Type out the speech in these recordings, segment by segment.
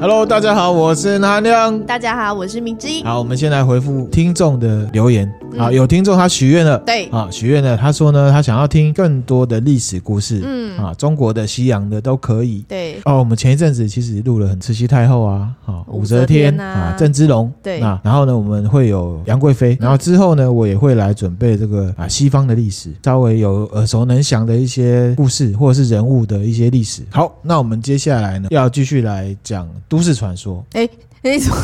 Hello，大家好，我是南亮。大家好，我是明基。好，我们先来回复听众的留言。好，有听众他许愿了，对，啊，许愿了，他说呢，他想要听更多的历史故事，嗯，啊，中国的、西洋的都可以。对，哦，我们前一阵子其实录了很慈禧太后啊，啊，武则天啊，郑芝龙，对，啊，然后呢，我们会有杨贵妃，然后之后呢，我也会来准备这个啊，西方的历史，稍微有耳熟能详的一些故事或者是人物的一些历史。好，那我们接下来呢，要继续来讲都市传说。哎。你 从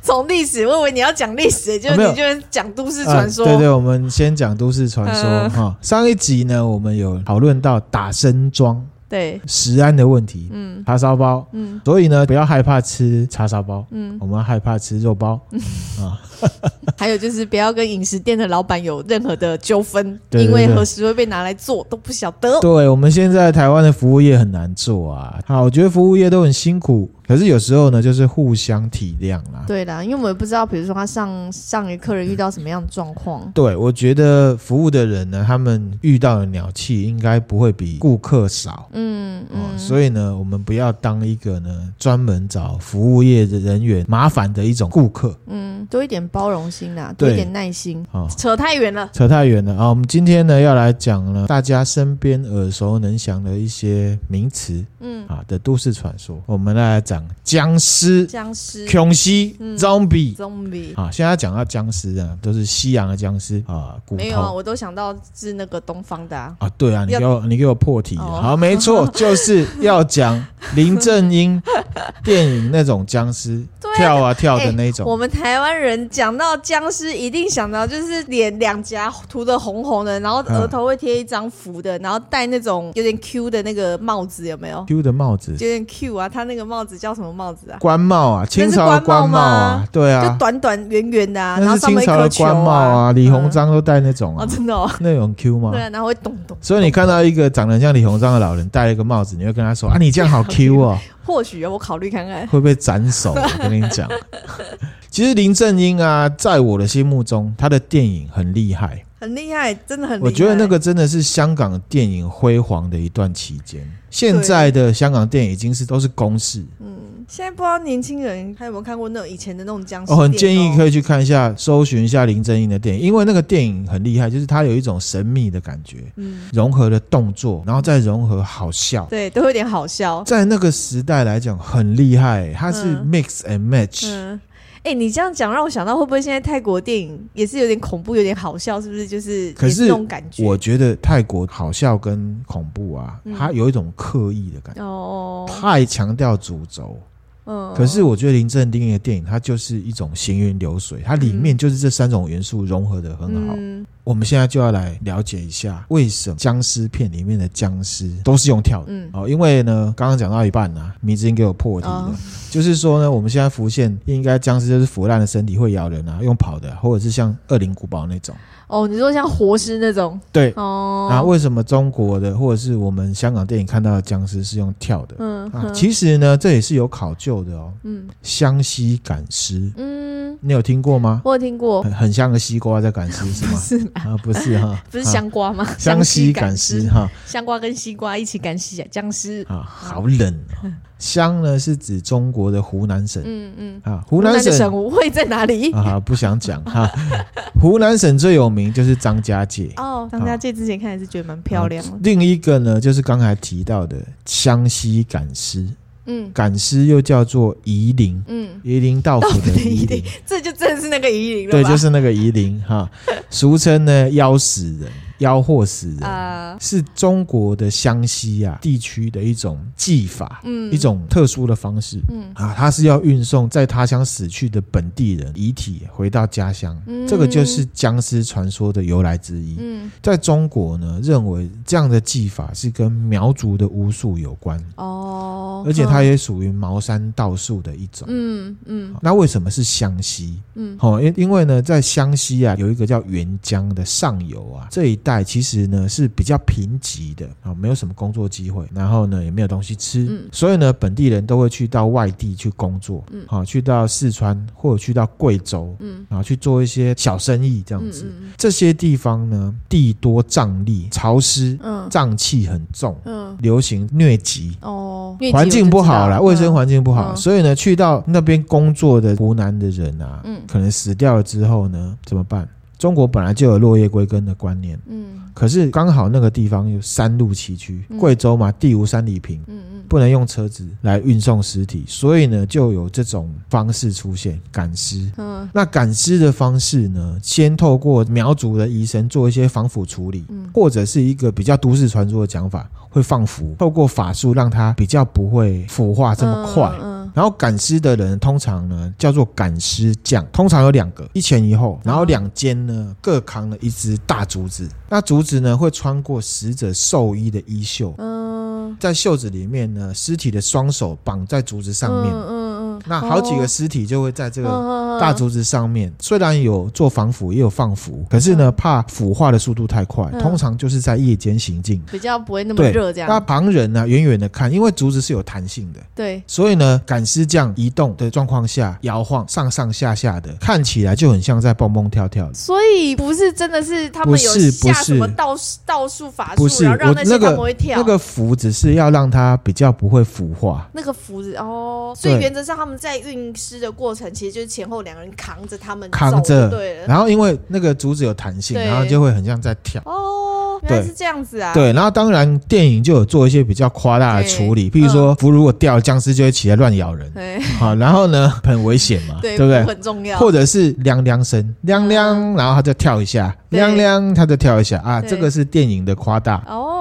从历史，我以为你要讲历史，就你就讲都市传说。对对，我们先讲都市传说哈。上一集呢，我们有讨论到打生桩。对食安的问题，嗯，叉烧包，嗯，所以呢，不要害怕吃叉烧包，嗯，我们害怕吃肉包，嗯啊，还有就是不要跟饮食店的老板有任何的纠纷，因为何时会被拿来做都不晓得。对，我们现在台湾的服务业很难做啊，好，我觉得服务业都很辛苦。可是有时候呢，就是互相体谅啦。对啦，因为我们也不知道，比如说他上上一个客人遇到什么样的状况。对，我觉得服务的人呢，他们遇到的鸟气应该不会比顾客少。嗯嗯、哦。所以呢，我们不要当一个呢专门找服务业的人员麻烦的一种顾客。嗯，多一点包容心啦，多一点耐心。哦，扯太远了，扯太远了啊！我们今天呢要来讲呢，大家身边耳熟能详的一些名词。嗯啊的都市传说，我们来讲。僵尸、僵尸、恐袭、zombie、zombie 啊！现在讲到僵尸啊，都是西洋的僵尸啊，骨头。没有啊，我都想到是那个东方的啊。啊，对啊，你给我你给我破题了。好，没错，就是要讲林正英 电影那种僵尸，跳啊跳的那种。我们台湾人讲到僵尸，一定想到就是脸两颊涂的红红的，然后额头会贴一张符的，然后戴那种有点 Q 的那个帽子，有没有？Q 的帽子，有点 Q 啊，他那个帽子叫什么帽？子啊，官帽啊，清朝的官帽啊，对啊，就短短圆圆的啊，那是清朝的官帽啊，李鸿章都戴那种啊，真的哦，那种 Q 吗？对啊，然后会咚咚。所以你看到一个长得像李鸿章的老人戴了一个帽子，你会跟他说啊，你这样好 Q 哦。或许我考虑看看，会不会斩首？我跟你讲，其实林正英啊，在我的心目中，他的电影很厉害，很厉害，真的很厉害。我觉得那个真的是香港电影辉煌的一段期间。现在的香港电影已经是都是公式。嗯，现在不知道年轻人还有没有看过那种以前的那种僵尸。我很建议可以去看一下，搜寻一下林正英的电影，因为那个电影很厉害，就是它有一种神秘的感觉，嗯，融合了动作，然后再融合好笑，对，都有点好笑。在那个时代来讲很厉害，它是 mix and match。嗯。哎、欸，你这样讲让我想到，会不会现在泰国电影也是有点恐怖，有点好笑，是不是？就是可是那种感觉。我觉得泰国好笑跟恐怖啊，嗯、它有一种刻意的感觉，哦，太强调主轴。嗯，可是我觉得林正英的电影，它就是一种行云流水，它里面就是这三种元素融合的很好。嗯，我们现在就要来了解一下，为什么僵尸片里面的僵尸都是用跳的？嗯，哦，因为呢，刚刚讲到一半呢，迷之音给我破题了，哦、就是说呢，我们现在浮现应该僵尸就是腐烂的身体会咬人啊，用跑的，或者是像恶灵古堡那种。哦，你说像活尸那种？对。哦。那为什么中国的或者是我们香港电影看到的僵尸是用跳的？嗯。啊，其实呢，这也是有考究的哦。嗯。湘西赶尸。嗯。你有听过吗？我有听过。很像个西瓜在赶尸是吗？是啊，不是哈。不是香瓜吗？湘西赶尸哈。香瓜跟西瓜一起赶尸啊，僵尸。啊，好冷哦。湘呢是指中国的湖南省，嗯嗯啊，湖南省会在哪里啊？不想讲哈。湖南省最有名就是张家界哦，张家界之前看还是觉得蛮漂亮的。另一个呢，就是刚才提到的湘西赶尸，嗯，赶尸又叫做夷陵，嗯，夷陵道府的夷陵，这就真的是那个夷陵了，对，就是那个夷陵哈，俗称呢妖死人。妖惑死人，呃、是中国的湘西啊地区的一种技法，嗯，一种特殊的方式，嗯。啊，它是要运送在他乡死去的本地人遗体回到家乡，嗯，这个就是僵尸传说的由来之一。嗯，在中国呢，认为这样的技法是跟苗族的巫术有关，哦，而且它也属于茅山道术的一种，嗯嗯。那为什么是湘西？嗯，好，因因为呢，在湘西啊，有一个叫沅江的上游啊，这一带。其实呢是比较贫瘠的啊，没有什么工作机会，然后呢也没有东西吃，嗯、所以呢本地人都会去到外地去工作，嗯，好去到四川或者去到贵州，嗯，啊去做一些小生意这样子。嗯嗯、这些地方呢地多瘴疠，潮湿，嗯，瘴气很重，嗯，流行疟疾，哦，环境不好啦，卫生环境不好，嗯、所以呢去到那边工作的湖南的人啊，嗯，可能死掉了之后呢怎么办？中国本来就有落叶归根的观念，嗯，可是刚好那个地方有山路崎岖，贵州嘛，地无三里平，嗯嗯，不能用车子来运送尸体，所以呢，就有这种方式出现赶尸。嗯，那赶尸的方式呢，先透过苗族的医生做一些防腐处理，嗯，或者是一个比较都市传说的讲法，会放符，透过法术让它比较不会腐化这么快。嗯。然后赶尸的人通常呢叫做赶尸匠，通常有两个，一前一后，然后两肩呢各扛了一只大竹子，那竹子呢会穿过死者寿衣的衣袖，嗯，在袖子里面呢，尸体的双手绑在竹子上面，嗯嗯嗯，那好几个尸体就会在这个大竹子上面，虽然有做防腐也有放腐，可是呢怕腐化的速度太快，通常就是在夜间行进，比较不会那么热这样。那旁人呢远远的看，因为竹子是有弹性的，对，所以呢赶。尸匠移动的状况下摇晃上上下下的，看起来就很像在蹦蹦跳跳的。所以不是真的是他们有下什么道道术法术，不是，让那些他们会跳。那个符只是要让它比较不会腐化。那个符子哦，所以原则上他们在运尸的过程，其实就是前后两个人扛着他们扛着，对。然后因为那个竹子有弹性，然后就会很像在跳。哦。原来是这样子啊！对，然后当然电影就有做一些比较夸大的处理，譬如说符如果掉了，僵尸就会起来乱咬人。对，好，然后呢，很危险嘛，对不对？很重要。或者是亮亮声，亮亮，然后他就跳一下，亮亮，他就跳一下啊，这个是电影的夸大哦，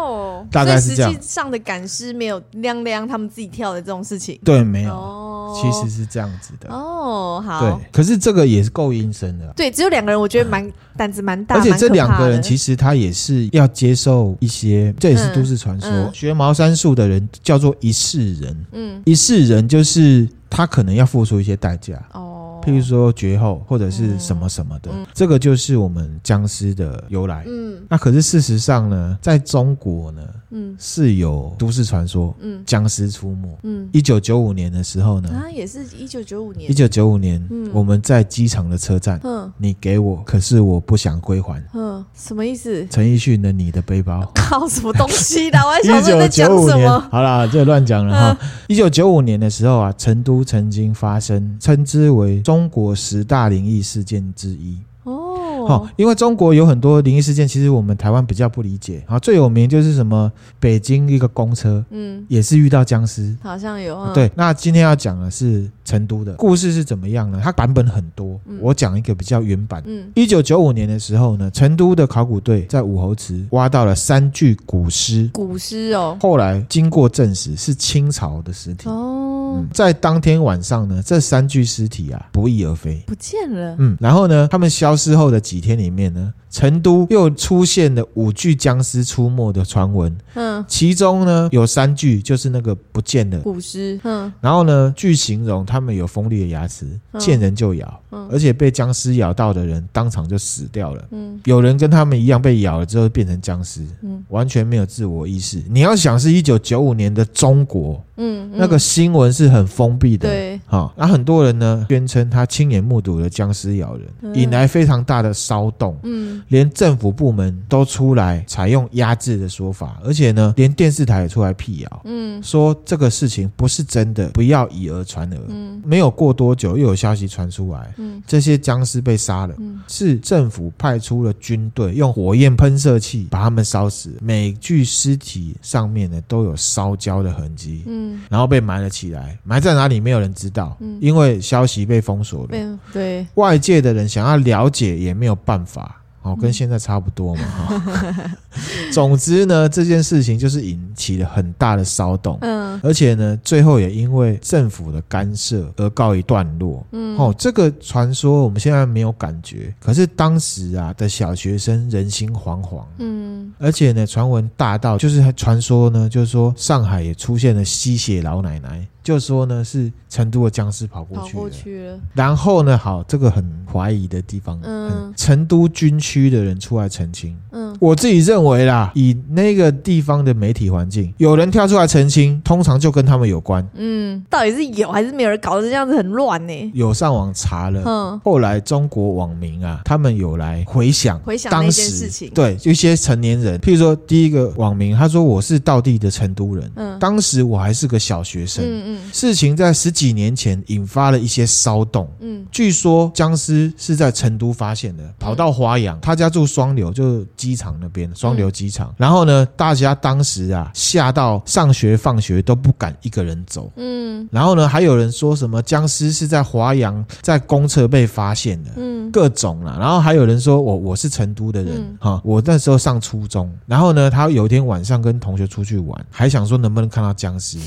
大概是这样。实际上的赶尸没有亮亮他们自己跳的这种事情，对，没有。其实是这样子的。哦，好，对，可是这个也是够阴森的，对，只有两个人，我觉得蛮胆子蛮大，而且这两个人其实他也是要接受一些，这也是都市传说。学茅山术的人叫做一世人，嗯，一世人就是他可能要付出一些代价。哦。譬如说绝后或者是什么什么的，嗯、这个就是我们僵尸的由来。嗯，那可是事实上呢，在中国呢，嗯，是有都市传说，嗯，僵尸出没。嗯，一九九五年的时候呢，啊，也是一九九五年。一九九五年，嗯，我们在机场的车站，嗯，你给我，可是我不想归还。嗯，什么意思？陈奕迅的《你的背包》。靠，什么东西的？我还想说在讲什么？好啦，这乱讲了哈。一九九五年的时候啊，成都曾经发生，称之为。中国十大灵异事件之一。哦，因为中国有很多灵异事件，其实我们台湾比较不理解啊。最有名就是什么北京一个公车，嗯，也是遇到僵尸，好像有啊。对，那今天要讲的是成都的故事是怎么样呢？它版本很多，我讲一个比较原版。嗯，一九九五年的时候呢，成都的考古队在武侯祠挖到了三具古尸，古尸哦。后来经过证实是清朝的尸体哦，嗯。在当天晚上呢，这三具尸体啊不翼而飞，不见了。嗯，然后呢，他们消失后的。几天里面呢，成都又出现了五具僵尸出没的传闻。嗯，其中呢有三具就是那个不见的古尸。嗯，然后呢，据形容他们有锋利的牙齿，见人就咬。嗯，而且被僵尸咬到的人当场就死掉了。嗯，有人跟他们一样被咬了之后变成僵尸。嗯，完全没有自我意识。你要想是一九九五年的中国。嗯，那个新闻是很封闭的。对，好，那很多人呢宣称他亲眼目睹了僵尸咬人，引来非常大的。骚动，嗯，连政府部门都出来采用压制的说法，而且呢，连电视台也出来辟谣，嗯，说这个事情不是真的，不要以讹传讹。嗯，没有过多久，又有消息传出来，嗯，这些僵尸被杀了，嗯，是政府派出了军队用火焰喷射器把他们烧死，每具尸体上面呢都有烧焦的痕迹，嗯，然后被埋了起来，埋在哪里没有人知道，嗯，因为消息被封锁了，对，对，外界的人想要了解也。没有办法。哦，跟现在差不多嘛，哈。总之呢，这件事情就是引起了很大的骚动，嗯，而且呢，最后也因为政府的干涉而告一段落，嗯，哦，这个传说我们现在没有感觉，可是当时啊的小学生人心惶惶，嗯，而且呢，传闻大到就是传说呢，就是说上海也出现了吸血老奶奶，就说呢是成都的僵尸跑过去了，跑过去了，然后呢，好，这个很怀疑的地方，嗯，成都军区。的人出来澄清，嗯，我自己认为啦，以那个地方的媒体环境，有人跳出来澄清，通常就跟他们有关。嗯，到底是有还是没有人搞得这样子很乱呢？有上网查了，嗯，后来中国网民啊，他们有来回想回想当时事情，对，一些成年人，譬如说第一个网民，他说我是道地的成都人，嗯，当时我还是个小学生，嗯嗯，事情在十几年前引发了一些骚动，嗯，据说僵尸是在成都发现的，跑到华阳，他家住双流，就机场那边，双流机场，然后呢，大家当时啊吓到上学放学都不敢一个人走，嗯，然后呢，还有人说什么僵尸是在华阳在公厕被发现的，嗯，各种啦，然后还有人说我我是成都的人，哈，我那时候上初中，然后呢，他有一天晚上跟同学出去玩，还想说能不能看到僵尸。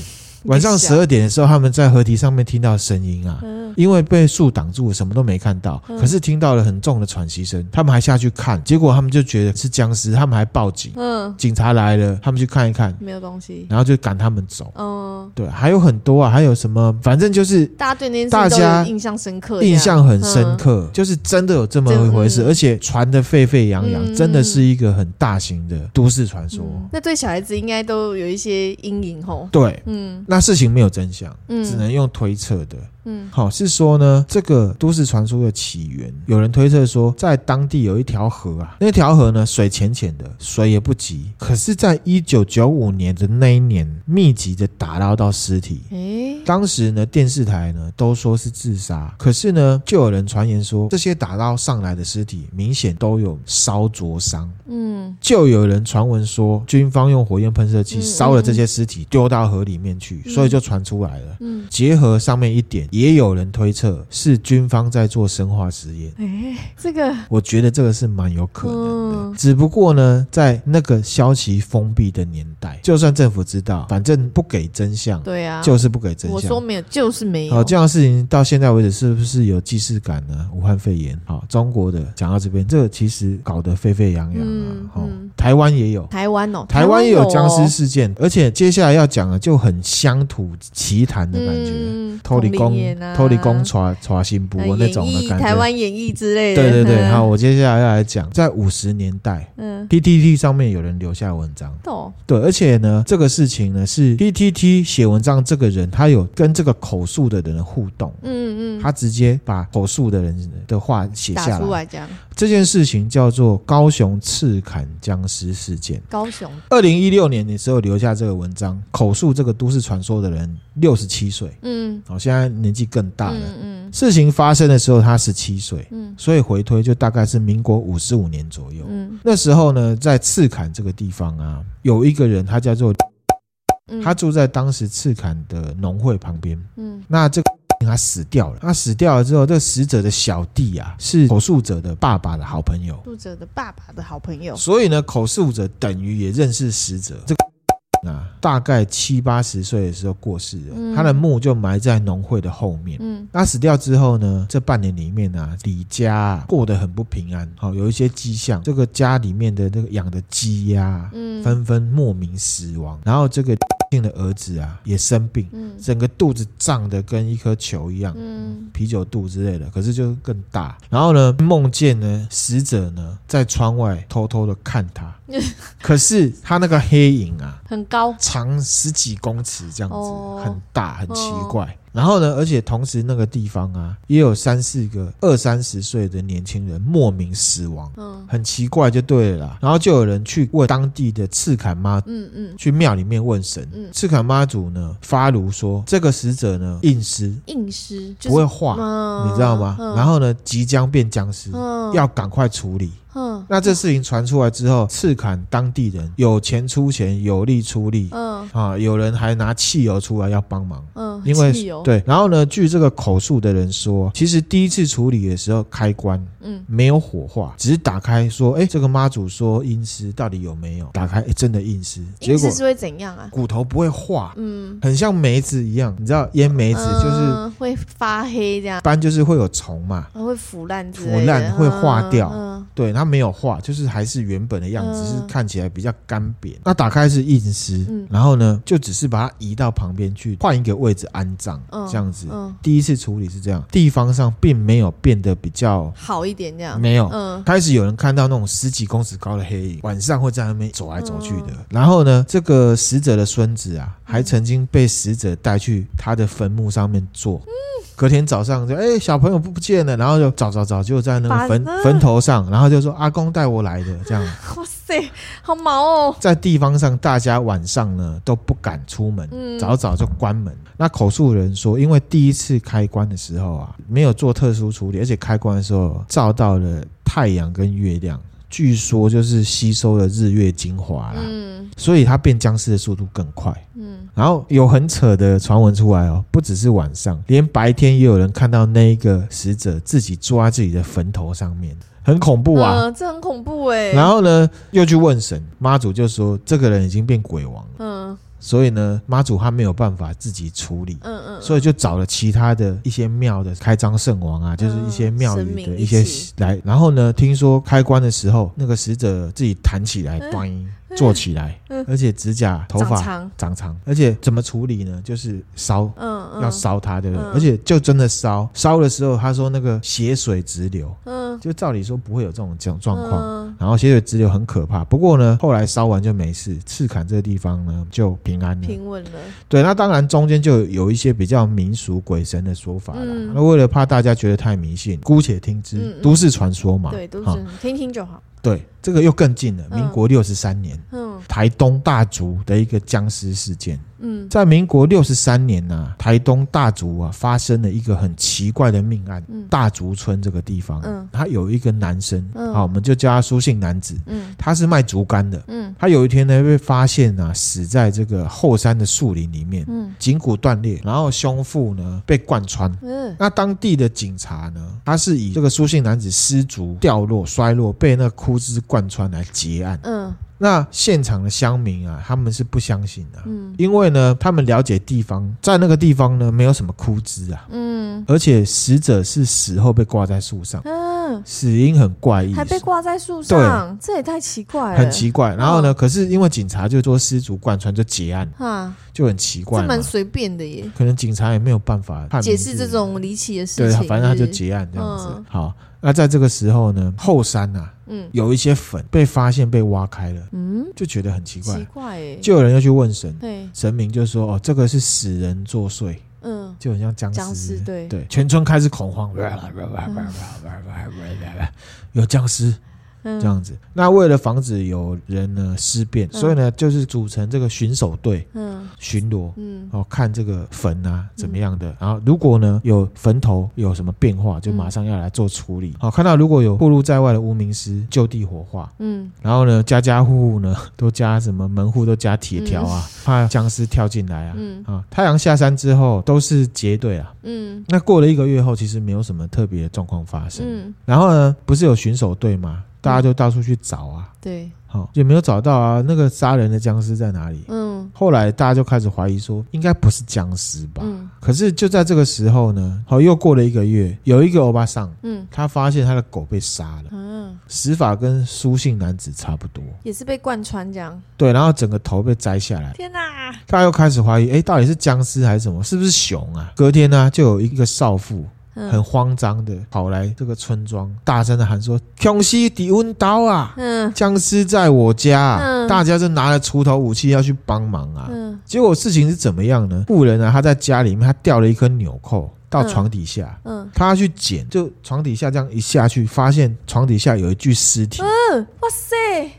晚上十二点的时候，他们在河堤上面听到声音啊，因为被树挡住，什么都没看到，可是听到了很重的喘息声，他们还下去看，结果他们就觉得是僵尸，他们还报警，嗯，警察来了，他们去看一看，没有东西，然后就赶他们走，嗯，对，还有很多啊，还有什么，反正就是大家对那件事都有印象深刻，印象很深刻，就是真的有这么一回事，而且传的沸沸扬扬，真的是一个很大型的都市传说。那对小孩子应该都有一些阴影吼，对，嗯。那事情没有真相，嗯，只能用推测的。嗯，好，是说呢，这个都市传说的起源，有人推测说，在当地有一条河啊，那条河呢，水浅浅的，水也不急，可是，在一九九五年的那一年，密集的打捞到尸体。诶，当时呢，电视台呢都说是自杀，可是呢，就有人传言说，这些打捞上来的尸体明显都有烧灼伤。嗯，就有人传闻说，军方用火焰喷射器烧了这些尸体，丢到河里面去，所以就传出来了。嗯，结合上面一点。也有人推测是军方在做生化实验。哎，这个我觉得这个是蛮有可能的。只不过呢，在那个消息封闭的年代，就算政府知道，反正不给真相。对啊，就是不给真相。我说没有，就是没有。好，这样的事情到现在为止是不是有既视感呢？武汉肺炎，好，中国的讲到这边，这个其实搞得沸沸扬扬啊。好，台湾也有，台湾哦，台湾也有僵尸事件，而且接下来要讲的就很乡土奇谈的感觉，偷李公。偷李公传传新播那种的感觉，台湾演艺之类的。对对对，好，我接下来要来讲，在五十年代，嗯，PTT 上面有人留下文章，对，而且呢，这个事情呢是 PTT 写文章，这个人他有跟这个口述的人互动，嗯嗯，他直接把口述的人的话写下来，这件事情叫做高雄刺砍僵尸事件。高雄，二零一六年的时候留下这个文章，口述这个都市传说的人六十七岁，嗯，哦，现在年纪。更大了。嗯，事情发生的时候他十七岁，嗯，所以回推就大概是民国五十五年左右。嗯，那时候呢，在刺砍这个地方啊，有一个人，他叫做，他住在当时刺砍的农会旁边。嗯，那这个他死掉了。他死掉了之后，这个死者的小弟啊，是口述者的爸爸的好朋友。口述者的爸爸的好朋友。所以呢，口述者等于也认识死者。这个。啊，大概七八十岁的时候过世了，嗯、他的墓就埋在农会的后面。嗯，他死掉之后呢，这半年里面呢、啊，李家、啊、过得很不平安。好，有一些迹象，这个家里面的那个养的鸡呀，嗯，纷纷莫名死亡。然后这个 的儿子啊也生病，嗯，整个肚子胀得跟一颗球一样，嗯，啤酒肚之类的，可是就更大。然后呢，梦见呢死者呢在窗外偷偷的看他，可是他那个黑影啊很高，长十几公尺这样子，很大，很奇怪。然后呢，而且同时那个地方啊，也有三四个二三十岁的年轻人莫名死亡，嗯，很奇怪就对了啦。然后就有人去问当地的赤坎妈，嗯嗯，去庙里面问神，嗯，赤坎妈祖呢发如说这个死者呢硬尸，硬尸不会化，你知道吗？然后呢即将变僵尸，要赶快处理。嗯，那这事情传出来之后，赤崁当地人有钱出钱，有力出力，嗯啊，有人还拿汽油出来要帮忙，嗯，因为汽油对，然后呢，据这个口述的人说，其实第一次处理的时候开关，嗯，没有火化，只是打开说，哎，这个妈祖说阴尸到底有没有？打开，哎，真的阴尸，结果是会怎样啊？骨头不会化，嗯，很像梅子一样，你知道腌梅子就是会发黑这样，一般就是会有虫嘛，会腐烂，腐烂会化掉，嗯。对，它没有化，就是还是原本的样子，嗯、是看起来比较干瘪。那打开是硬尸，嗯、然后呢，就只是把它移到旁边去，换一个位置安葬，嗯、这样子。嗯、第一次处理是这样，地方上并没有变得比较好一点，这样没有。嗯，开始有人看到那种十几公尺高的黑影，晚上会在那边走来走去的。嗯、然后呢，这个死者的孙子啊，还曾经被死者带去他的坟墓上面坐。嗯隔天早上就哎、欸，小朋友不不见了，然后就找找找，就在那个坟坟头上，然后就说阿公带我来的这样。哇塞，好毛哦！在地方上，大家晚上呢都不敢出门，嗯、早早就关门。那口述人说，因为第一次开棺的时候啊，没有做特殊处理，而且开棺的时候照到了太阳跟月亮。据说就是吸收了日月精华啦，嗯，所以他变僵尸的速度更快，嗯，然后有很扯的传闻出来哦，不只是晚上，连白天也有人看到那一个死者自己坐在自己的坟头上面，很恐怖啊，嗯，这很恐怖哎。然后呢，又去问神，妈祖就说这个人已经变鬼王了，嗯。所以呢，妈祖他没有办法自己处理，嗯嗯，所以就找了其他的一些庙的开张圣王啊，就是一些庙宇的一些来，然后呢，听说开棺的时候，那个死者自己弹起来，咚。做起来，而且指甲、头发长长，而且怎么处理呢？就是烧，嗯，嗯要烧它，对不对？嗯、而且就真的烧，烧的时候，他说那个血水直流，嗯，就照理说不会有这种这种状况，嗯、然后血水直流很可怕。不过呢，后来烧完就没事，赤崁这个地方呢就平安了，平稳了。对，那当然中间就有一些比较民俗鬼神的说法了。嗯、那为了怕大家觉得太迷信，姑且听之，都市传说嘛，对，都是听听就好。对，这个又更近了。民国六十三年，嗯，台东大竹的一个僵尸事件。嗯，在民国六十三年呢、啊，台东大竹啊发生了一个很奇怪的命案。嗯，大竹村这个地方，嗯，他有一个男生，嗯，好，我们就叫他苏姓男子。嗯，他是卖竹竿的。嗯，他有一天呢被发现啊死在这个后山的树林里面。嗯，颈骨断裂，然后胸腹呢被贯穿。嗯，那当地的警察呢，他是以这个苏姓男子失足掉落摔落被那枯枝贯穿来结案。嗯。那现场的乡民啊，他们是不相信的，嗯，因为呢，他们了解地方，在那个地方呢，没有什么枯枝啊，嗯，而且死者是死后被挂在树上，嗯，死因很怪异，还被挂在树上，对，这也太奇怪了，很奇怪。然后呢，可是因为警察就说失足贯穿就结案，哈，就很奇怪，这蛮随便的耶，可能警察也没有办法解释这种离奇的事情，对，反正他就结案这样子。好，那在这个时候呢，后山呐。嗯，有一些坟被发现被挖开了，嗯，就觉得很奇怪，奇怪哎，就有人要去问神，对，神明就说哦，这个是死人作祟，嗯，就很像僵尸，僵尸，对。对，全村开始恐慌，有僵尸。这样子，那为了防止有人呢尸变，所以呢就是组成这个巡守队，嗯，巡逻，嗯，哦，看这个坟啊怎么样的，然后如果呢有坟头有什么变化，就马上要来做处理。好，看到如果有暴露在外的无名尸，就地火化，嗯，然后呢家家户户呢都加什么门户都加铁条啊，怕僵尸跳进来啊，嗯，啊，太阳下山之后都是结队啊，嗯，那过了一个月后，其实没有什么特别的状况发生，嗯，然后呢不是有巡守队吗？大家就到处去找啊，对，好也没有找到啊。那个杀人的僵尸在哪里？嗯，后来大家就开始怀疑说，应该不是僵尸吧？嗯，可是就在这个时候呢，好又过了一个月，有一个欧巴桑，嗯，他发现他的狗被杀了，嗯，死法跟苏姓男子差不多，也是被贯穿这样，对，然后整个头被摘下来，天哪！大家又开始怀疑，哎，到底是僵尸还是什么？是不是熊啊？隔天呢，就有一个少妇。很慌张的跑来这个村庄，大声的喊说：“凶西抵温刀啊！嗯，僵尸在我家啊！”嗯，大家就拿了锄头武器要去帮忙啊。嗯，结果事情是怎么样呢？富人啊，他在家里面，他掉了一颗纽扣。到床底下，嗯，他要去捡，就床底下这样一下去，发现床底下有一具尸体，嗯，哇塞，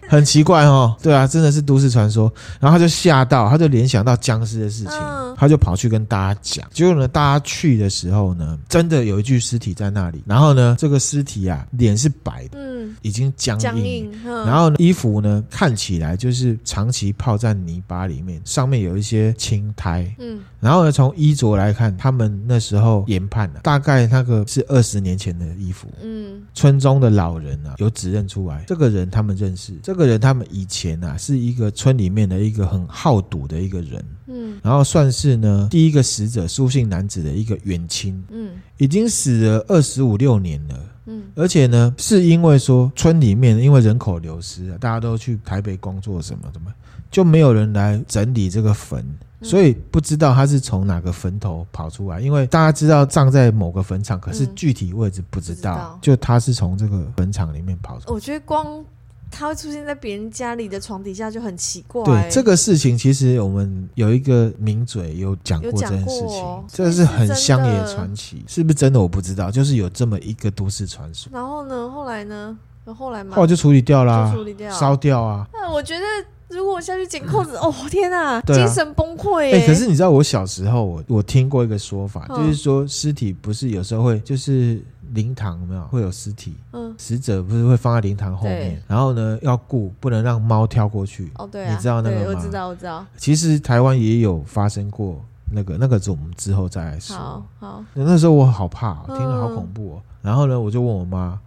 很奇怪哦，对啊，真的是都市传说，然后他就吓到，他就联想到僵尸的事情，嗯，他就跑去跟大家讲，结果呢，大家去的时候呢，真的有一具尸体在那里，然后呢，这个尸体啊，脸是白的，嗯，已经僵硬，僵硬，然后呢，衣服呢看起来就是长期泡在泥巴里面，上面有一些青苔，嗯，然后呢，从衣着来看，他们那时候。研判了，大概那个是二十年前的衣服。嗯，村中的老人啊，有指认出来，这个人他们认识。这个人他们以前啊，是一个村里面的一个很好赌的一个人。嗯，然后算是呢第一个死者苏姓男子的一个远亲。嗯，已经死了二十五六年了。嗯，而且呢，是因为说村里面因为人口流失啊，大家都去台北工作什么什么，就没有人来整理这个坟。所以不知道他是从哪个坟头跑出来，因为大家知道葬在某个坟场，可是具体位置不知道。嗯、知道就他是从这个坟场里面跑出来。我觉得光他会出现在别人家里的床底下就很奇怪。对这个事情，其实我们有一个名嘴有讲过这件事情，哦、这是很乡野传奇，是不是真的我不知道，就是有这么一个都市传说。然后呢，后来呢？后来嘛后来就处理掉啦，处理掉，烧掉啊。那我觉得。如果我下去捡扣子，哦天哪，精神崩溃哎！可是你知道，我小时候我我听过一个说法，就是说尸体不是有时候会就是灵堂有没有会有尸体，嗯，死者不是会放在灵堂后面，然后呢要顾不能让猫跳过去哦，对，你知道那个吗？我知道，我知道。其实台湾也有发生过那个，那个是我们之后再来说。好，好。那时候我好怕，听了好恐怖哦。然后呢，我就问我妈，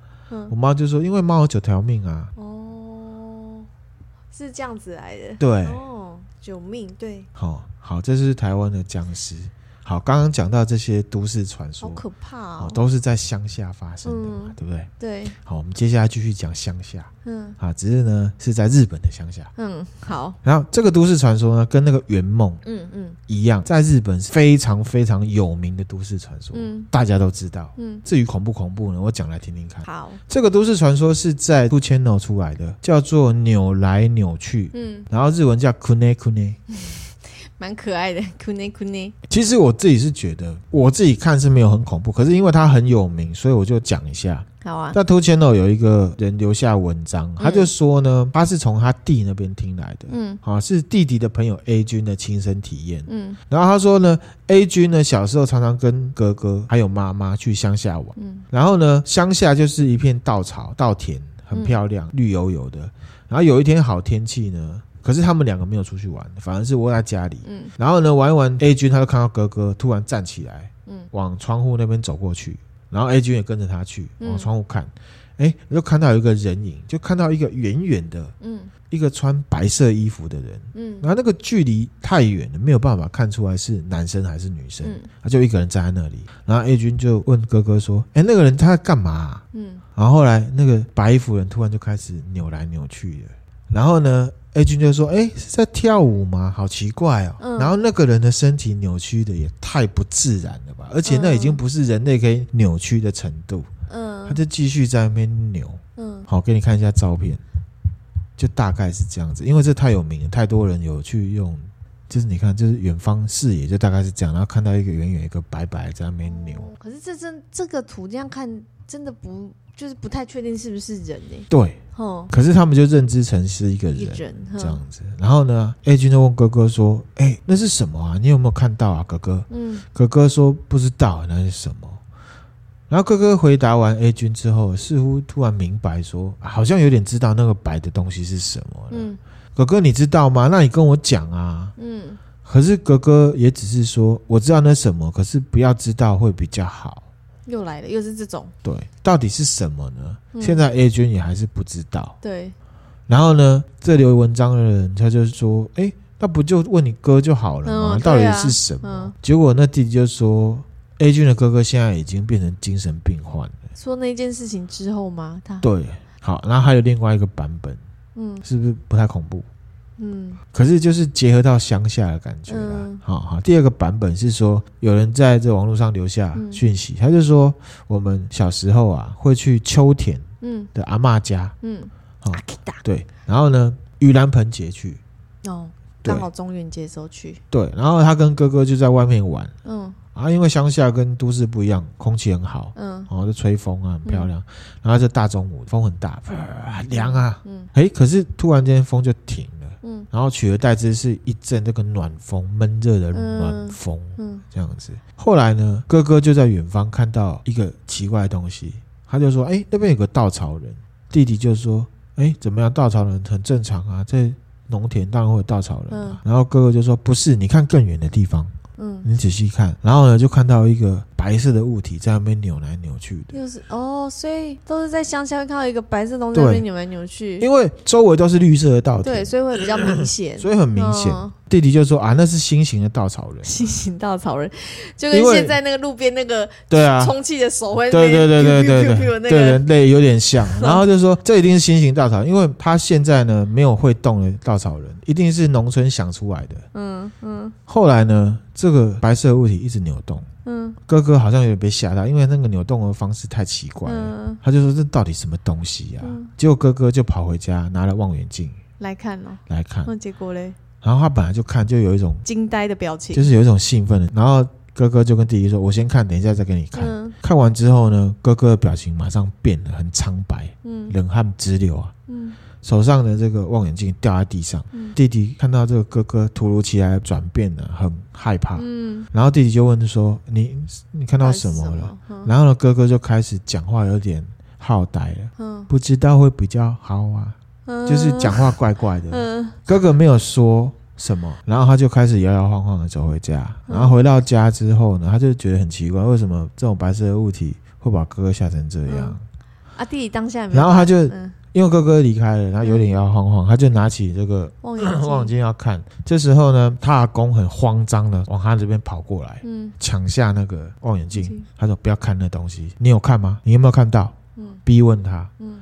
我妈就说，因为猫有九条命啊。是这样子来的，对，哦，救命，对，好，好，这是台湾的僵尸。好，刚刚讲到这些都市传说，好可怕哦，都是在乡下发生的嘛，对不对？对。好，我们接下来继续讲乡下。嗯，啊，只是呢是在日本的乡下。嗯，好。然后这个都市传说呢，跟那个圆梦，嗯嗯，一样，在日本是非常非常有名的都市传说，嗯，大家都知道。嗯，至于恐不恐怖呢，我讲来听听看。好，这个都市传说是在 Two Channel 出来的，叫做扭来扭去。嗯，然后日文叫 Kune Kune。蛮可爱的，哭内哭内。其实我自己是觉得，我自己看是没有很恐怖，可是因为它很有名，所以我就讲一下。好啊。在 Two Channel 有一个人留下文章，他就说呢，他是从他弟那边听来的，嗯，啊，是弟弟的朋友 A 君的亲身体验，嗯。然后他说呢，A 君呢小时候常常跟哥哥还有妈妈去乡下玩，嗯。然后呢，乡下就是一片稻草、稻田，很漂亮，绿油油的。然后有一天好天气呢。可是他们两个没有出去玩，反而是窝在家里。嗯，然后呢，玩一玩，A 君他就看到哥哥突然站起来，嗯，往窗户那边走过去，然后 A 君也跟着他去往窗户看，哎，就看到有一个人影，就看到一个远远的，嗯，一个穿白色衣服的人，嗯，然后那个距离太远了，没有办法看出来是男生还是女生，他就一个人站在那里，然后 A 君就问哥哥说：“哎，那个人他在干嘛？”嗯，然后后来那个白衣服人突然就开始扭来扭去的，然后呢？A 君就说：“哎、欸，是在跳舞吗？好奇怪哦。嗯”然后那个人的身体扭曲的也太不自然了吧？而且那已经不是人类可以扭曲的程度。嗯，他就继续在那边扭。嗯，好，给你看一下照片，就大概是这样子。因为这太有名了，太多人有去用。就是你看，就是远方视野就大概是这样，然后看到一个远远一个白白在那边扭。可是这真这个图这样看，真的不。就是不太确定是不是人呢？对，哦，可是他们就认知成是一个人，人这样子。然后呢，A 君就问哥哥说：“哎、欸，那是什么啊？你有没有看到啊，哥哥？”嗯，哥哥说不知道那是什么。然后哥哥回答完 A 君之后，似乎突然明白说，好像有点知道那个白的东西是什么。嗯，哥哥你知道吗？那你跟我讲啊。嗯，可是哥哥也只是说我知道那什么，可是不要知道会比较好。又来了，又是这种。对，到底是什么呢？嗯、现在 A 君也还是不知道。对。然后呢，这留文章的人他就说：“哎、欸，那不就问你哥就好了吗？嗯、到底是什么？”嗯、结果那弟弟就说：“A 君的哥哥现在已经变成精神病患了。”说那件事情之后吗？他对，好，然后还有另外一个版本，嗯，是不是不太恐怖？嗯，可是就是结合到乡下的感觉啦。好好、嗯，第二个版本是说，有人在这网络上留下讯息，嗯、他就说我们小时候啊会去秋田嗯。的阿妈家。嗯，好对，然后呢盂兰盆节去。哦，刚好中元节时候去。对，然后他跟哥哥就在外面玩。嗯。啊，因为乡下跟都市不一样，空气很好，嗯，然后就吹风啊，很漂亮。嗯、然后就大中午，风很大，很凉啊，嗯，哎，可是突然间风就停然后取而代之是一阵这个暖风，闷热的暖风，嗯，这样子。后来呢，哥哥就在远方看到一个奇怪的东西，他就说：“哎，那边有个稻草人。”弟弟就说：“哎，怎么样？稻草人很正常啊，在农田当然会有稻草人啊。”然后哥哥就说：“不是，你看更远的地方。”嗯，你仔细看，然后呢，就看到一个白色的物体在那边扭来扭去的。就是哦，所以都是在乡下会看到一个白色东西在那边扭来扭去。因为周围都是绿色的稻田，对，所以会比较明显，所以很明显。哦弟弟就说啊，那是新型的稻草人。新型稻草人，就跟现在那个路边那个对啊充气的手会对对对对对对对人类有点像。然后就说这一定是新型稻草，因为他现在呢没有会动的稻草人，一定是农村想出来的。嗯嗯。后来呢，这个白色物体一直扭动。嗯。哥哥好像有点被吓到，因为那个扭动的方式太奇怪了。他就说这到底什么东西呀？结果哥哥就跑回家拿了望远镜来看哦，来看。那结果嘞？然后他本来就看，就有一种惊呆的表情，就是有一种兴奋的。然后哥哥就跟弟弟说：“我先看，等一下再给你看。嗯”看完之后呢，哥哥的表情马上变得很苍白，嗯，冷汗直流啊，嗯，手上的这个望远镜掉在地上。嗯，弟弟看到这个哥哥突如其来的转变了，很害怕。嗯，然后弟弟就问说：“你你看到什么了？”么？然后呢，哥哥就开始讲话有点好呆了，嗯，不知道会比较好啊。就是讲话怪怪的，嗯，哥哥没有说什么，然后他就开始摇摇晃晃的走回家，然后回到家之后呢，他就觉得很奇怪，为什么这种白色的物体会把哥哥吓成这样？啊，弟弟当下，然后他就因为哥哥离开了，他有点摇摇晃晃，他就拿起这个 望远镜要看，这时候呢，他阿公很慌张的往他这边跑过来，嗯，抢下那个望远镜，他说不要看那东西，你有看吗？你有没有看到？嗯，逼问他，嗯。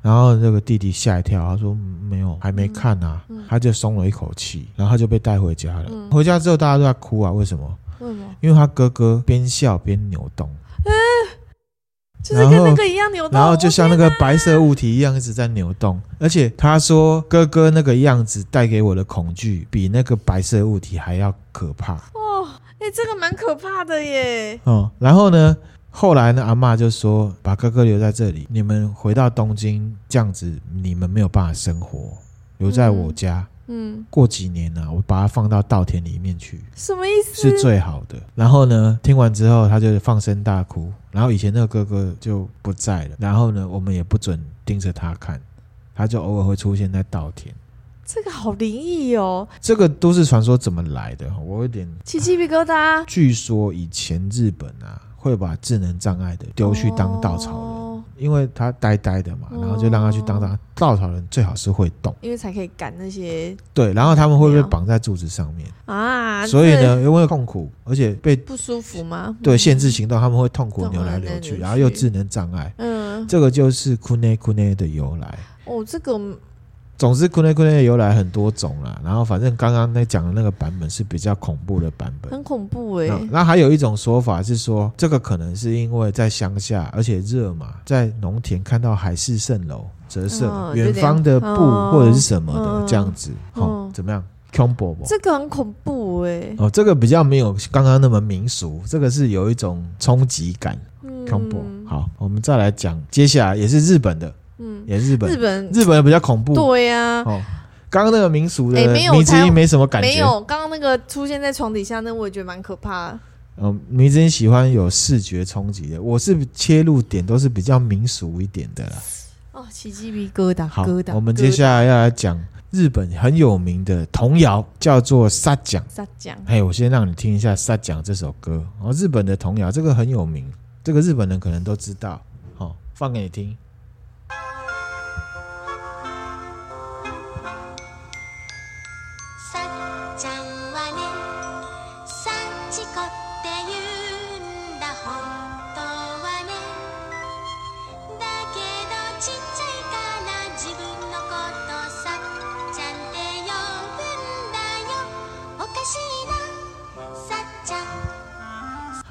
然后这个弟弟吓一跳，他说没有，还没看啊，他就松了一口气，然后他就被带回家了。嗯、回家之后大家都在哭啊，为什么？为什么？因为他哥哥边笑边扭动，嗯，就是跟那个一样扭动，然后就像那个白色物体一样一直在扭动，而且他说哥哥那个样子带给我的恐惧比那个白色物体还要可怕。哦，哎，这个蛮可怕的耶。哦，然后呢？后来呢，阿妈就说：“把哥哥留在这里，你们回到东京，这样子你们没有办法生活，留在我家。嗯，嗯过几年呢、啊，我把它放到稻田里面去，什么意思？是最好的。然后呢，听完之后，他就放声大哭。然后以前那个哥哥就不在了。然后呢，我们也不准盯着他看，他就偶尔会出现在稻田。这个好灵异哦！这个都市传说怎么来的？我有点起鸡皮疙瘩。据说以前日本啊。会把智能障碍的丢去当稻草人，哦、因为他呆呆的嘛，然后就让他去当当稻草人，最好是会动，因为才可以赶那些。对，然后他们会被绑在柱子上面啊，所以呢，因为痛苦，而且被不舒服吗？对，限制行动，他们会痛苦扭来扭去，然后又智能障碍，嗯，这个就是 “kune kune” 的由来。哦，这个。总之，库内库内的由来很多种啦。然后，反正刚刚那讲的那个版本是比较恐怖的版本，很恐怖哎、欸。那还有一种说法是说，这个可能是因为在乡下，而且热嘛，在农田看到海市蜃楼折射远、哦、方的布或者是什么的、哦、这样子，好、哦、怎么样？恐怖不？这个很恐怖哎、欸。哦，这个比较没有刚刚那么民俗，这个是有一种冲击感。恐怖。好，我们再来讲，接下来也是日本的。嗯，也日本，日本，日本的比较恐怖。对呀，哦，刚刚那个民俗的，米子音没什么感觉。没有，刚刚那个出现在床底下，那我也觉得蛮可怕的。嗯，米子英喜欢有视觉冲击的，我是切入点都是比较民俗一点的啦。哦，起鸡皮疙瘩，好，我们接下来要来讲日本很有名的童谣，叫做《萨奖》。萨奖，哎，我先让你听一下《萨奖》这首歌。哦，日本的童谣，这个很有名，这个日本人可能都知道。好，放给你听。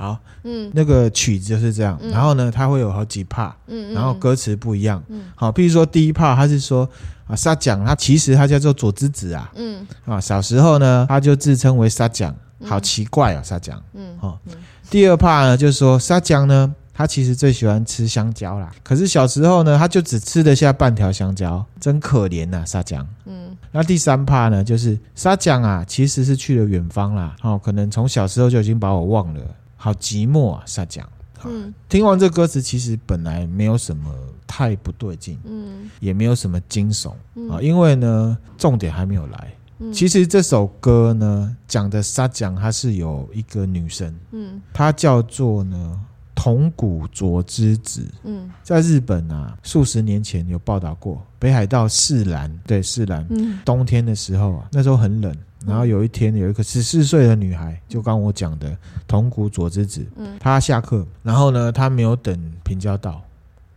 好，嗯，那个曲子就是这样，嗯、然后呢，它会有好几 part，嗯，然后歌词不一样，嗯，好，譬如说第一 part，他是说啊，沙奖，他其实他叫做佐之子啊，嗯，啊，小时候呢，他就自称为沙奖，好奇怪啊，沙奖，嗯，好，第二 part 呢，就是说沙奖呢，他其实最喜欢吃香蕉啦，可是小时候呢，他就只吃得下半条香蕉，真可怜呐，沙奖，嗯，那第三 part 呢，就是沙奖啊，其实是去了远方啦，哦，可能从小时候就已经把我忘了。好寂寞啊，沙讲。嗯，听完这歌词，其实本来没有什么太不对劲，嗯，也没有什么惊悚啊，嗯、因为呢，重点还没有来。嗯、其实这首歌呢，讲的沙讲它是有一个女生，嗯，她叫做呢铜谷卓之子，嗯，在日本啊，数十年前有报道过北海道士兰，对士兰，嗯，冬天的时候啊，那时候很冷，然后有一天有一个十四岁的女孩，就刚我讲的铜鼓佐之子，嗯，她下课，然后呢，她没有等平交道，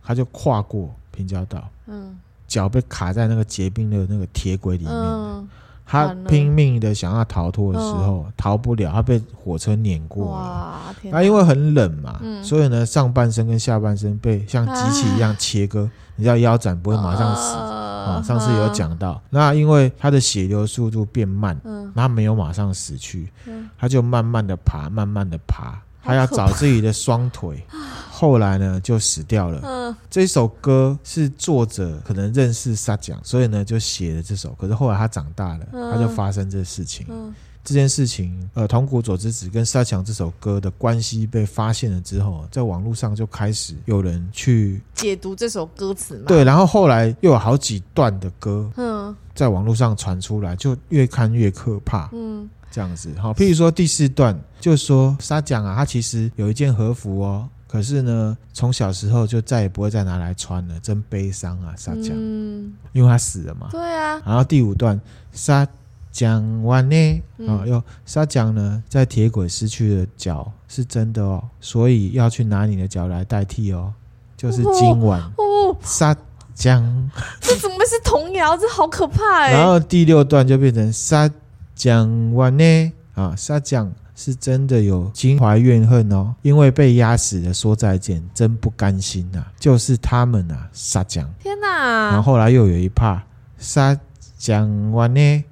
她就跨过平交道，嗯。脚被卡在那个结冰的那个铁轨里面，嗯、他拼命的想要逃脱的时候，嗯、逃不了，她被火车碾过了。他因为很冷嘛，嗯、所以呢，上半身跟下半身被像机器一样切割。啊、你知道腰斩不会马上死啊、哦？上次有讲到，那因为他的血流速度变慢，嗯、他没有马上死去，嗯、他就慢慢的爬，慢慢的爬。他要找自己的双腿，后来呢就死掉了。嗯，这首歌是作者可能认识沙讲，所以呢就写了这首。可是后来他长大了，他就发生这事情。嗯，这件事情，呃，铜鼓佐之子跟沙强这首歌的关系被发现了之后，在网络上就开始有人去解读这首歌词嘛。对，然后后来又有好几段的歌，嗯，在网络上传出来，就越看越可怕。嗯。这样子，好，譬如说第四段就说沙讲啊，他其实有一件和服哦，可是呢，从小时候就再也不会再拿来穿了，真悲伤啊，沙讲，嗯，因为他死了嘛，对啊。然后第五段沙讲完呢，啊，又沙讲呢，在铁轨失去了脚是真的哦，所以要去拿你的脚来代替哦，就是今晚哦，沙讲，这怎么是童谣？这好可怕哎。然后第六段就变成沙。讲完呢啊，沙讲是真的有心怀怨恨哦，因为被压死的，说再见，真不甘心呐、啊。就是他们啊，沙讲。天哪！然后后来又有一趴，沙讲完呢，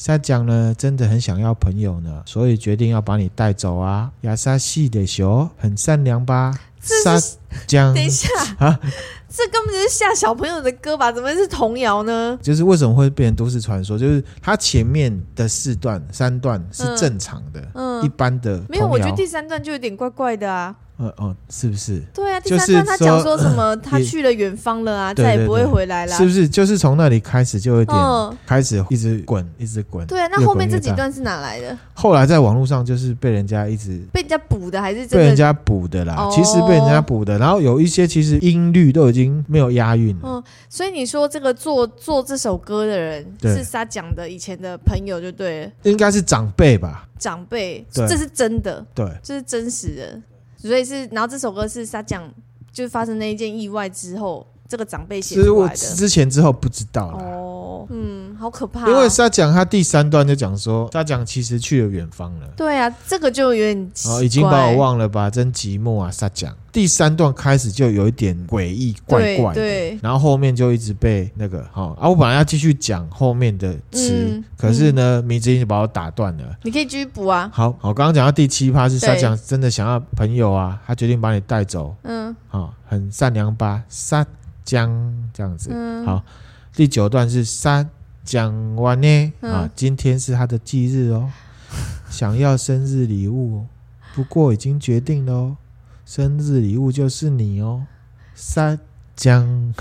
沙讲呢真的很想要朋友呢，所以决定要把你带走啊。亚沙系的熊很善良吧？沙讲，等一下啊。这根本就是吓小朋友的歌吧？怎么是童谣呢？就是为什么会变成都市传说？就是它前面的四段、三段是正常的、嗯嗯、一般的。没有，我觉得第三段就有点怪怪的啊。呃哦，是不是？对啊，第三段他讲说什么？他去了远方了啊，再也不会回来了。是不是？就是从那里开始就有点开始一直滚，一直滚。对啊，那后面这几段是哪来的？后来在网络上就是被人家一直被人家补的，还是被人家补的啦？其实被人家补的，然后有一些其实音律都已经没有押韵了。嗯，所以你说这个做做这首歌的人是他讲的以前的朋友就对了，应该是长辈吧？长辈，这是真的，对，这是真实的。所以是，然后这首歌是沙讲，就是发生那一件意外之后，这个长辈写出来的。之前之后不知道了。哦，嗯，好可怕、啊。因为沙讲他第三段就讲说，沙讲其实去了远方了。对啊，这个就有点哦，已经把我忘了吧？真寂寞啊，沙讲。第三段开始就有一点诡异怪怪的，对，然后后面就一直被那个哈啊，我本来要继续讲后面的词，嗯、可是呢，迷之音就把我打断了。你可以继续补啊。好，我，刚刚讲到第七趴是沙讲真的想要朋友啊，他决定把你带走。嗯，好，很善良吧，沙江这样子。嗯，好，第九段是三讲完呢啊，今天是他的忌日哦，想要生日礼物，不过已经决定了哦。生日礼物就是你哦，三讲。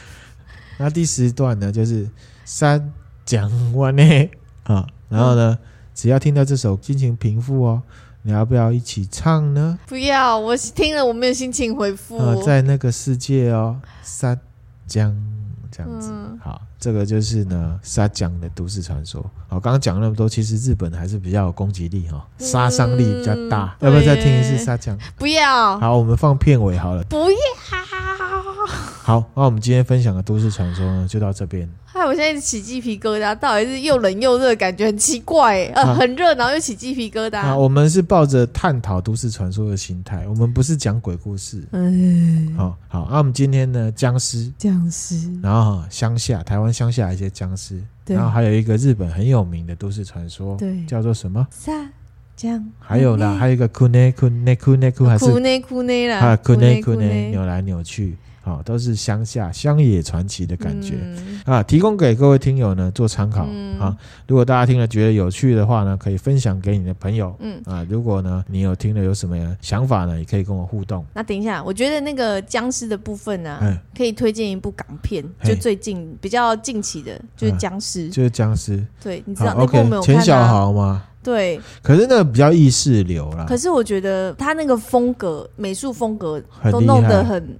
那第十段呢，就是三讲完呢啊，然后呢，只要听到这首，心情平复哦。你要不要一起唱呢？不要，我听了我没有心情回复。呃，在那个世界哦，三讲这样子，嗯、好。这个就是呢，沙江的都市传说。好，刚刚讲了那么多，其实日本还是比较有攻击力哈，杀伤力比较大。嗯、要不要再听一次沙江？不要。好，我们放片尾好了。不要。好，那我们今天分享的都市传说呢，就到这边。嗨，我现在起鸡皮疙瘩，到底是又冷又热，感觉很奇怪。呃，啊、很热，然后又起鸡皮疙瘩。啊，我们是抱着探讨都市传说的心态，我们不是讲鬼故事。嗯。好好，那我们今天呢，僵尸，僵尸，然后乡下，台湾乡下一些僵尸，然后还有一个日本很有名的都市传说，对，叫做什么？沙讲。还有呢，还有一个库内库内库内库还是库内库内啦，啊库内库内扭来扭去。好，都是乡下乡野传奇的感觉、嗯、啊，提供给各位听友呢做参考、嗯、啊。如果大家听了觉得有趣的话呢，可以分享给你的朋友。嗯啊，如果呢你有听了有什么想法呢，也可以跟我互动。那等一下，我觉得那个僵尸的部分呢、啊，嗯、可以推荐一部港片，就最近比较近期的，就是僵尸、嗯，就是僵尸。对，你知道那部没有看、啊？钱小豪吗？对，可是那个比较意识流啦。可是我觉得他那个风格、美术风格都弄得很很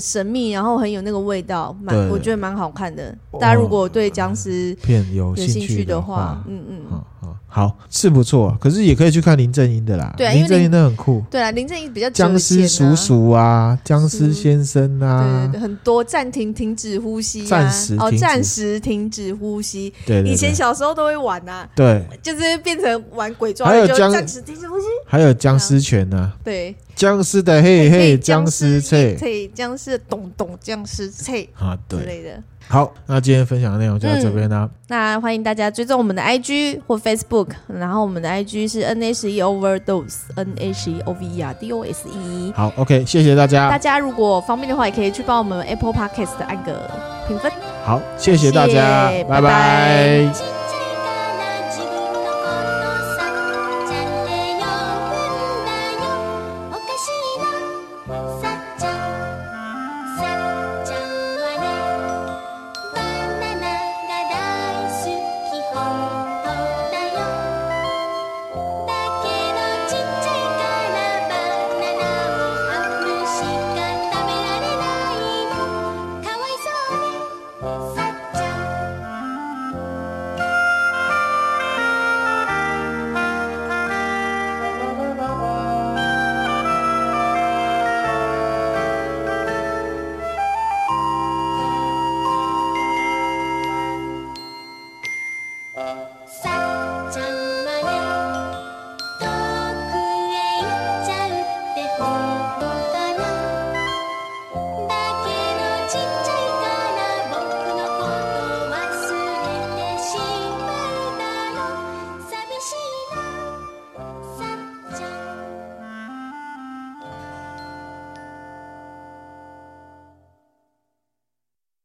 神秘，然后很有那个味道，蛮我觉得蛮好看的。大家如果对僵尸片有兴趣的话，嗯嗯。好是不错，可是也可以去看林正英的啦。对，林正英都很酷。对啊，林正英比较僵尸叔叔啊，僵尸先生啊，对，很多暂停停止呼吸，暂时哦，暂时停止呼吸。对，以前小时候都会玩呐。对，就是变成玩鬼抓还有僵尸停止呼吸。还有僵尸拳呢。对，僵尸的嘿嘿，僵尸脆，脆僵尸咚咚，僵尸脆啊，对之类的。好，那今天分享的内容就到这边啦。那欢迎大家追踪我们的 IG 或 Facebook，然后我们的 IG 是 N H E Overdose，N H E O V E R D O S E。好，OK，谢谢大家。大家如果方便的话，也可以去帮我们 Apple Podcast 按个评分。好，谢谢大家，谢谢拜拜。拜拜。